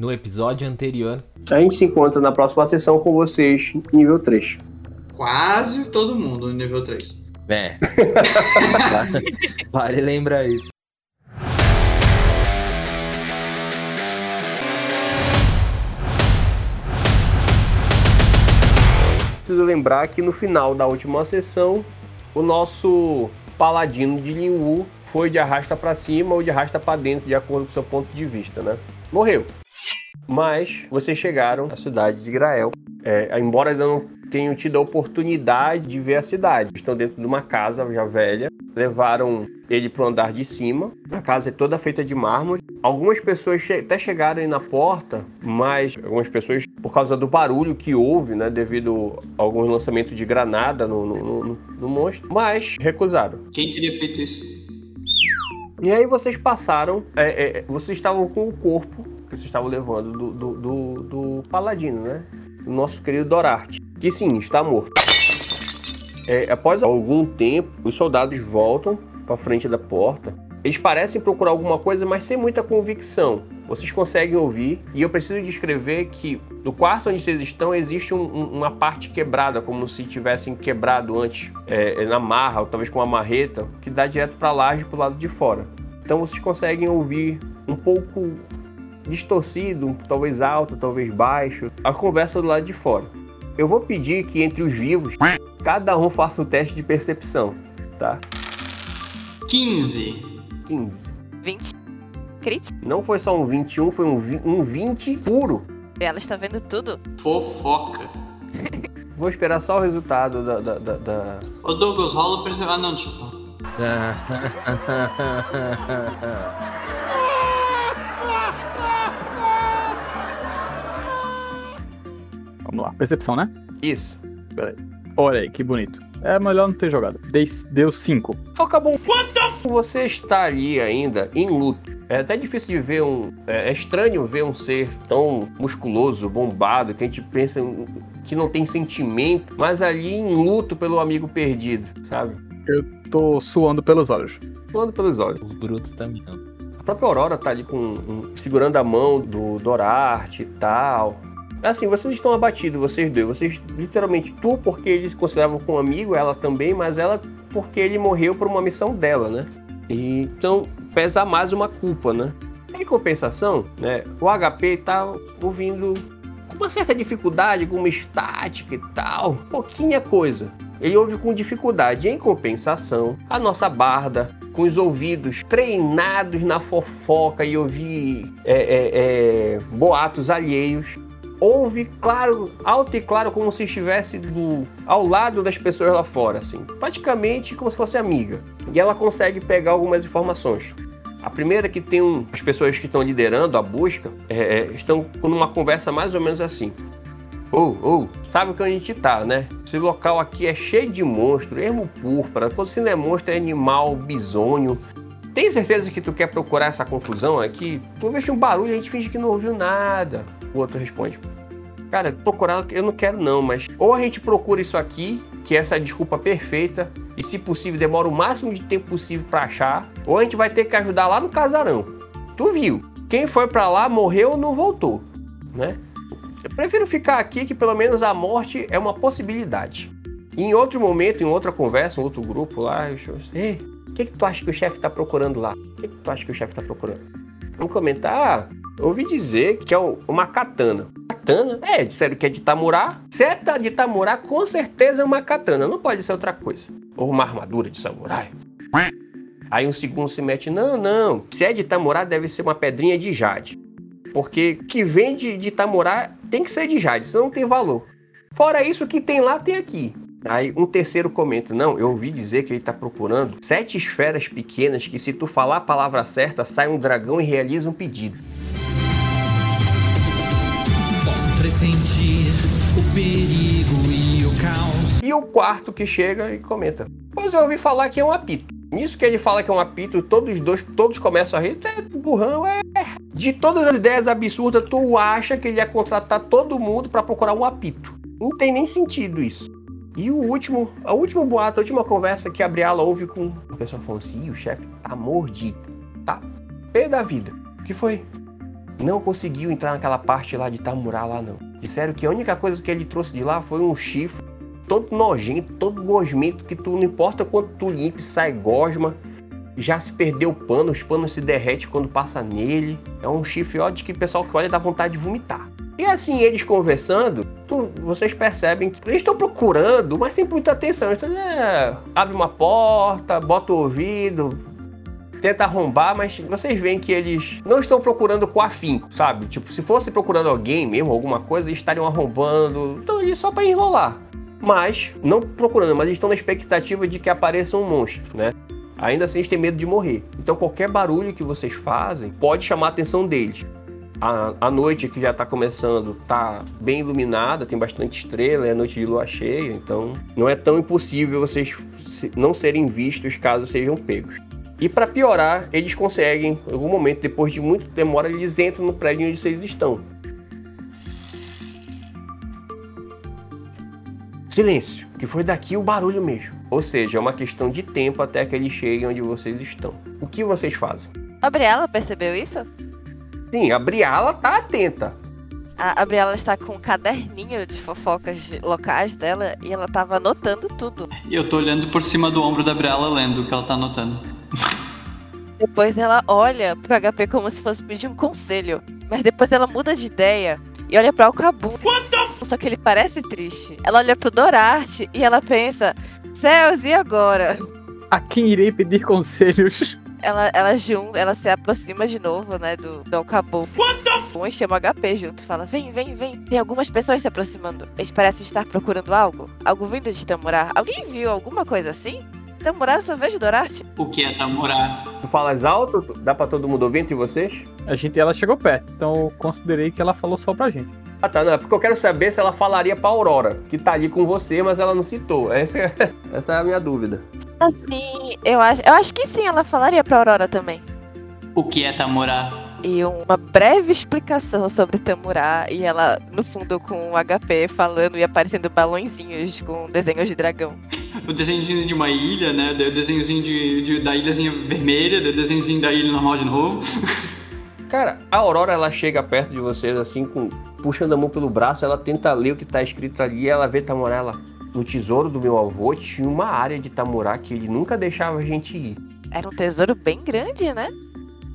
no episódio anterior. A gente se encontra na próxima sessão com vocês, nível 3. Quase todo mundo no nível 3. É. vale lembrar isso. Preciso lembrar que no final da última sessão, o nosso paladino de Linwu foi de arrasta para cima ou de arrasta para dentro, de acordo com o seu ponto de vista, né? Morreu. Mas vocês chegaram à cidade de Grael. É, embora ainda não tenham tido a oportunidade de ver a cidade. Estão dentro de uma casa já velha. Levaram ele para o andar de cima. A casa é toda feita de mármore. Algumas pessoas che até chegaram aí na porta, mas algumas pessoas, por causa do barulho que houve, né, devido a alguns lançamentos de granada no, no, no, no monstro, mas recusaram. Quem teria feito isso? E aí vocês passaram, é, é, vocês estavam com o corpo vocês estavam levando do, do, do, do paladino, né? O nosso querido Dorarte, que sim, está morto. É, após algum tempo, os soldados voltam para frente da porta. Eles parecem procurar alguma coisa, mas sem muita convicção. Vocês conseguem ouvir, e eu preciso descrever que no quarto onde vocês estão existe um, um, uma parte quebrada, como se tivessem quebrado antes, é, na marra, ou talvez com uma marreta, que dá direto para a laje o lado de fora. Então vocês conseguem ouvir um pouco distorcido, talvez alto, talvez baixo, a conversa do lado de fora. Eu vou pedir que entre os vivos, cada um faça um teste de percepção, tá? 15. 15. 20. Crit? Não foi só um 21, foi um, vi- um 20 puro. Ela está vendo tudo. Fofoca. Vou esperar só o resultado da. da, da- da- Ô Douglas, rola pra Ah, não, tipo. Vamos lá. Percepção, né? Isso. Beleza. Olha aí, que bonito. É melhor não ter jogado. Dei- Deu 5. Acabou. Você está ali ainda em luto. É até difícil de ver um. É é estranho ver um ser tão musculoso, bombado, que a gente pensa que não tem sentimento, mas ali em luto pelo amigo perdido, sabe? Tô suando pelos olhos. Voando pelos olhos. Os brutos também. não. A própria Aurora tá ali com um- segurando a mão do Dorarte e tal. Assim, vocês estão abatidos, vocês dois. Vocês, literalmente, tu porque eles consideravam como amigo, ela também, mas ela porque ele morreu por uma missão dela, né? E, então, pesa mais uma culpa, né? Em compensação, né, o HP tá ouvindo com uma certa dificuldade, com uma estática e tal. Pouquinha coisa. Ele ouve com dificuldade. Em compensação, a nossa barda, com os ouvidos treinados na fofoca e ouvir é, é, é, boatos alheios, ouve claro, alto e claro, como se estivesse do, ao lado das pessoas lá fora, assim, praticamente como se fosse amiga. E ela consegue pegar algumas informações. A primeira é que tem um, as pessoas que estão liderando a busca é, é, estão com uma conversa mais ou menos assim. Ou, ou, sabe que a gente tá, né? Esse local aqui é cheio de monstros, ermo púrpura, todo se não é monstro, é animal, bisônio. Tem certeza que tu quer procurar essa confusão aqui? Tu ouve um barulho a gente finge que não ouviu nada. O outro responde. Cara, procurar eu não quero não, mas ou a gente procura isso aqui, que é essa desculpa perfeita, e se possível demora o máximo de tempo possível pra achar, ou a gente vai ter que ajudar lá no casarão. Tu viu? Quem foi pra lá morreu ou não voltou, né? Eu prefiro ficar aqui que pelo menos a morte é uma possibilidade. E em outro momento, em outra conversa, em outro grupo lá, eu chamo assim, Ei, o que, que tu acha que o chefe tá procurando lá? O que, que tu acha que o chefe tá procurando? Um comentar, ah, ouvi dizer que é um- uma katana. Katana? É, disseram que é de Tamurá. Se é de Tamurá, com certeza é uma katana, não pode ser outra coisa. Ou uma armadura de samurai. Aí um segundo se mete, não, não. Se é de Tamurá, deve ser uma pedrinha de jade. Porque que vem de, de Tamurá tem que ser de jade, senão não tem valor. Fora isso, o que tem lá, tem aqui. Aí um terceiro comenta, não, eu ouvi dizer que ele tá procurando sete esferas pequenas que se tu falar a palavra certa, sai um dragão e realiza um pedido. Pressentir o perigo e o caos. E o quarto que chega e comenta, pois eu ouvi falar que é um apito. Nisso que ele fala que é um apito, todos os dois, todos começam a rir, é burrão, é... De todas as ideias absurdas, tu acha que ele ia contratar todo mundo pra procurar um apito. Não tem nem sentido isso. E o último, a última boato, a última conversa que a Briala ouve com o pessoal falando assim, "Ih, o chefe tá mordido, tá pé da vida. O que foi? não conseguiu entrar naquela parte lá de Tamurá lá não. Disseram que a única coisa que ele trouxe de lá foi um chifre todo nojento, todo gosmento, que tu não importa quanto tu limpe, sai gosma. Já se perdeu o pano, os panos se derrete quando passa nele. É um chifre ó, de que o pessoal que olha dá vontade de vomitar. E assim, eles conversando, tu- vocês percebem que eles estão procurando, mas sem muita atenção. Então, é, abre uma porta, bota o ouvido, tenta arrombar, mas vocês veem que eles não estão procurando com afinco, sabe? Tipo, se fosse procurando alguém mesmo, alguma coisa, eles estariam arrombando. Então, eles só para enrolar. Mas, não procurando, mas estão na expectativa de que apareça um monstro, né? Ainda assim, eles têm medo de morrer. Então, qualquer barulho que vocês fazem pode chamar a atenção deles. A, a noite que já está começando tá bem iluminada, tem bastante estrela, é noite de lua cheia, então não é tão impossível vocês não serem vistos caso sejam pegos. E para piorar, eles conseguem, em algum momento, depois de muito demora, eles entram no prédio onde vocês estão. Silêncio, que foi daqui o barulho mesmo. Ou seja, é uma questão de tempo até que eles cheguem onde vocês estão. O que vocês fazem? A Briella percebeu isso? Sim, a Briala tá atenta. A, a Briella está com um caderninho de fofocas de- locais dela e ela tava anotando tudo. E eu tô olhando por cima do ombro da Briella lendo o que ela tá anotando. Depois ela olha pro HP como se fosse pedir um conselho. Mas depois ela muda de ideia e olha pra Alcabu. Só que ele parece triste. Ela olha pro Dorarte e ela pensa: Céus, e agora? A quem irei pedir conselhos? Ela, ela junta, ela se aproxima de novo, né, do, do Alcabu. E chama o HP junto. Fala: Vem, vem, vem. Tem algumas pessoas se aproximando. Eles parecem estar procurando algo. Algo vindo de Tamurá. Alguém viu alguma coisa assim? Tamurá, eu só vejo Dorarte. O que é Tamurá? Tu falas alto? Dá pra todo mundo ouvir entre vocês? A gente, ela chegou perto, então eu considerei que ela falou só pra gente. Ah tá, não, é porque eu quero saber se ela falaria pra Aurora, que tá ali com você, mas ela não citou. Essa é, essa é a minha dúvida. Assim, eu acho, eu acho que sim, ela falaria pra Aurora também. O que é Tamurá? E uma breve explicação sobre Tamurá. E ela, no fundo, com o HP falando e aparecendo balõezinhos com desenhos de dragão. O desenhozinho de uma ilha, né? Daí o desenhozinho de, de- da ilhazinha vermelha, daí o desenhozinho da ilha normal de novo. Cara, a Aurora ela chega perto de vocês assim, com puxando a mão pelo braço, ela tenta ler o que tá escrito ali, e ela vê Tamurá, ela. No tesouro do meu avô tinha uma área de Tamurá que ele nunca deixava a gente ir. Era um tesouro bem grande, né?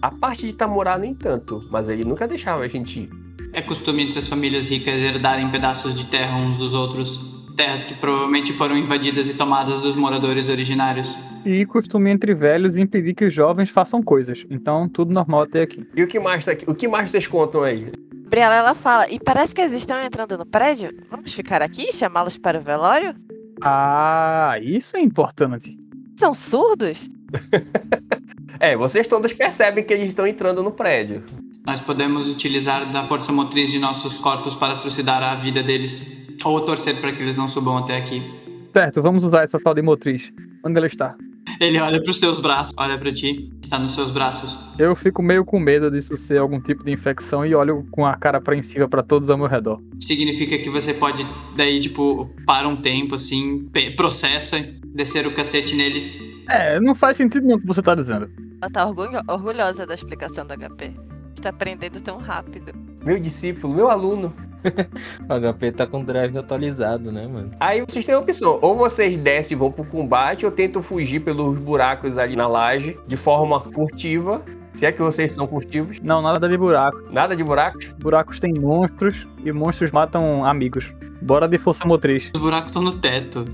A parte de Tamurá nem tanto, mas ele nunca deixava a gente ir. É costume entre as famílias ricas herdarem pedaços de terra uns dos outros. Terras que provavelmente foram invadidas e tomadas dos moradores originários. E costume entre velhos impedir que os jovens façam coisas. Então, tudo normal até aqui. E o que mais tá aqui? O que mais vocês contam aí? Briela, ela fala, e parece que eles estão entrando no prédio. Vamos ficar aqui e chamá-los para o velório? Ah, isso é importante. São surdos? É, vocês todos percebem que eles estão entrando no prédio. Nós podemos utilizar da força motriz de nossos corpos para trucidar a vida deles. Ou torcer para que eles não subam até aqui. Certo, vamos usar essa tal de motriz. Onde ela está? Ele olha para os teus braços, olha para ti, está nos seus braços. Eu fico meio com medo disso ser algum tipo de infecção e olho com a cara apreensiva pra todos ao meu redor. Significa que você pode, daí, tipo, para um tempo, assim, processa, descer o cacete neles. É, não faz sentido nenhum o que você tá dizendo. Ela tá orgulho- orgulhosa da explicação do HP. Está aprendendo tão rápido. Meu discípulo, meu aluno. O HP tá com drive atualizado, né, mano? Aí vocês têm a opção: ou vocês descem e vão pro combate, ou tentam fugir pelos buracos ali na laje de forma furtiva. Se é que vocês são furtivos. Não, nada de buraco. Nada de buracos. Buracos têm monstros e monstros matam amigos. Bora de força motriz. Os buracos estão no teto.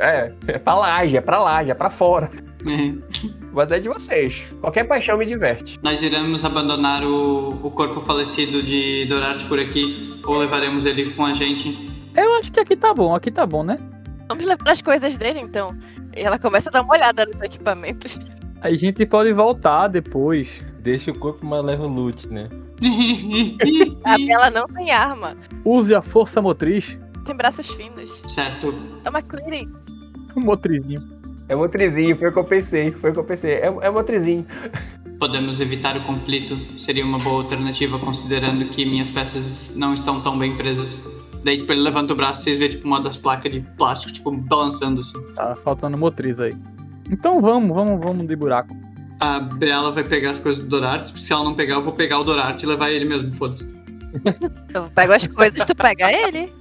É, é pra laje, é pra laje, é pra fora. É. Mas é de vocês. Qualquer paixão me diverte. Nós iremos abandonar o, o corpo falecido de Dorarte por aqui, ou levaremos ele com a gente. Eu acho que aqui tá bom, aqui tá bom, né? Vamos levar as coisas dele, então. E ela começa a dar uma olhada nos equipamentos. A gente pode voltar depois. Deixa o corpo, mas leva o loot, né? A Bela não tem arma. Use a força motriz. Tem braços finos. certo. É uma clearing. Um motrizinho. É motrizinho, foi o que eu pensei. Foi o que eu pensei. É, é motrizinho. Podemos evitar o conflito. Seria uma boa alternativa, considerando que minhas peças não estão tão bem presas. Daí, tipo, ele levanta o braço e vocês vê, tipo, uma das placas de plástico, tipo, balançando, assim. Tá faltando motriz aí. Então vamos, vamos, vamos de buraco. A Briella vai pegar as coisas do Dorart, porque se ela não pegar, eu vou pegar o Dorart e levar ele mesmo, foda-se. Eu pego as coisas, tu pega ele.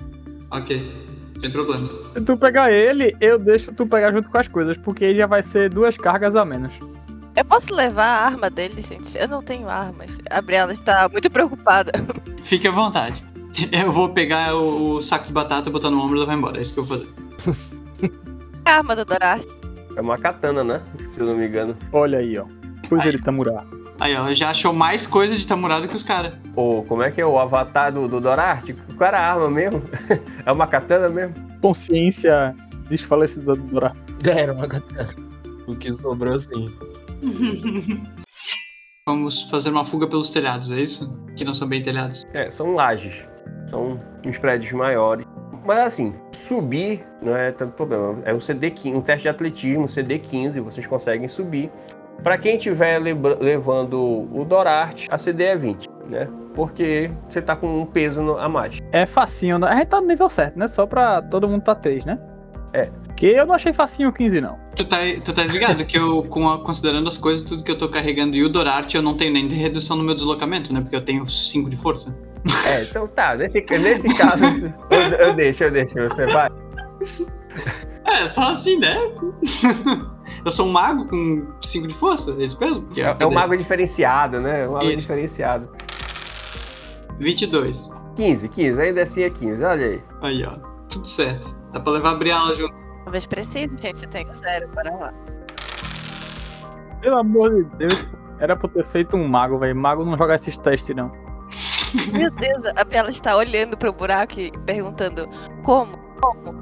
Ok, sem problemas. Se tu pegar ele, eu deixo tu pegar junto com as coisas, porque aí já vai ser duas cargas a menos. Eu posso levar a arma dele, gente? Eu não tenho armas. A Briella está muito preocupada. Fique à vontade. Eu vou pegar o, o saco de batata, botar no ombro e levar embora. É isso que eu vou fazer. A arma do Dorart. É uma katana, né? Se eu não me engano. Olha aí, ó. Pois Aí. ele Tamurá. Aí, ó, já achou mais coisa de Tamurá do que os caras. Ou como é que é o avatar do, do Dorarte? Qual era a arma mesmo? é uma katana mesmo? Consciência desfalecida do Dorá. Era uma katana. O que sobrou assim. Vamos fazer uma fuga pelos telhados, é isso? Que não são bem telhados. É, são lajes. São uns prédios maiores. Mas assim, subir não é tanto problema. É um CD15, um teste de atletismo, CD15, vocês conseguem subir. Para quem estiver levando o Dorarte, a CD é 20, né? Porque você tá com um peso no- a mais. É facinho, né? A gente tá no nível certo, né? Só pra todo mundo tá 3, né? É. Que eu não achei facinho o 15, não. Tu tá, tu tá ligado que eu, com a- considerando as coisas, tudo que eu tô carregando e o Dorart, eu não tenho nem de redução no meu deslocamento, né? Porque eu tenho 5 de força. É, então tá, nesse, nesse caso, eu, eu deixo, eu deixo. Você vai. É, só assim, né? eu sou um mago com 5 de força, é isso mesmo? É, é um mago diferenciado, né? Um mago Isso. diferenciado. 22. 15, 15, ainda assim é 15, olha aí. Aí, ó. Tudo certo. Dá pra levar a Briala junto. Talvez precise, gente. Eu tenho zero. Bora lá. Pelo amor de Deus. Era pra eu ter feito um mago, velho. Mago não joga esses testes, não. Meu Deus, a Briella está olhando pro buraco e perguntando como? Como?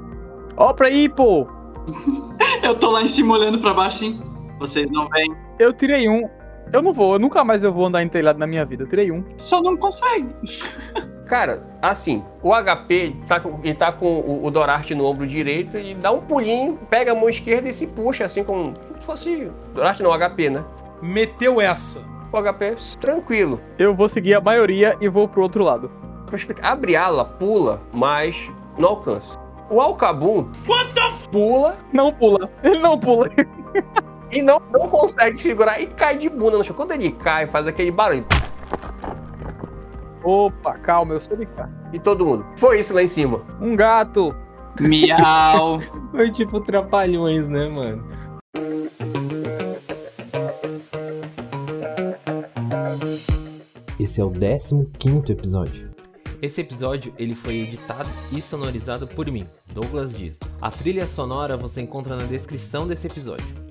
Ó pra aí, pô! Eu tô lá em cima olhando pra baixo, hein? Vocês não veem. Eu tirei um. Eu não vou, eu nunca mais eu vou andar em telhado na minha vida. Eu tirei um. Só não consegue. Cara, assim, o HP tá com, ele tá com o, o Dorarte no ombro direito e dá um pulinho, pega a mão esquerda e se puxa, assim, como se fosse. Dorarte não, HP, né? Meteu essa. O HP, tranquilo. Eu vou seguir a maioria e vou pro outro lado. Vou explicar. A Briala pula, mas não alcança. O Alcabum pula Não pula. Ele não pula. e não, não consegue segurar e cai de bunda no chão. Quando ele cai, faz aquele barulho. Opa, calma, eu sei de cá. E todo mundo. Foi isso lá em cima. Um gato. Miau. Foi tipo trapalhões, né, mano? Esse é o 15 episódio. Esse episódio ele foi editado e sonorizado por mim, Douglas Dias. A trilha sonora você encontra na descrição desse episódio.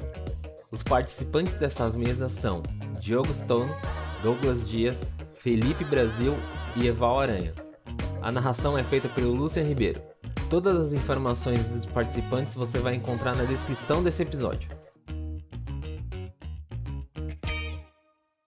Os participantes dessa mesa são Diogo Stone, Douglas Dias, Felipe Brasil e Eval Aranha. A narração é feita pelo Lúcio Ribeiro. Todas as informações dos participantes você vai encontrar na descrição desse episódio.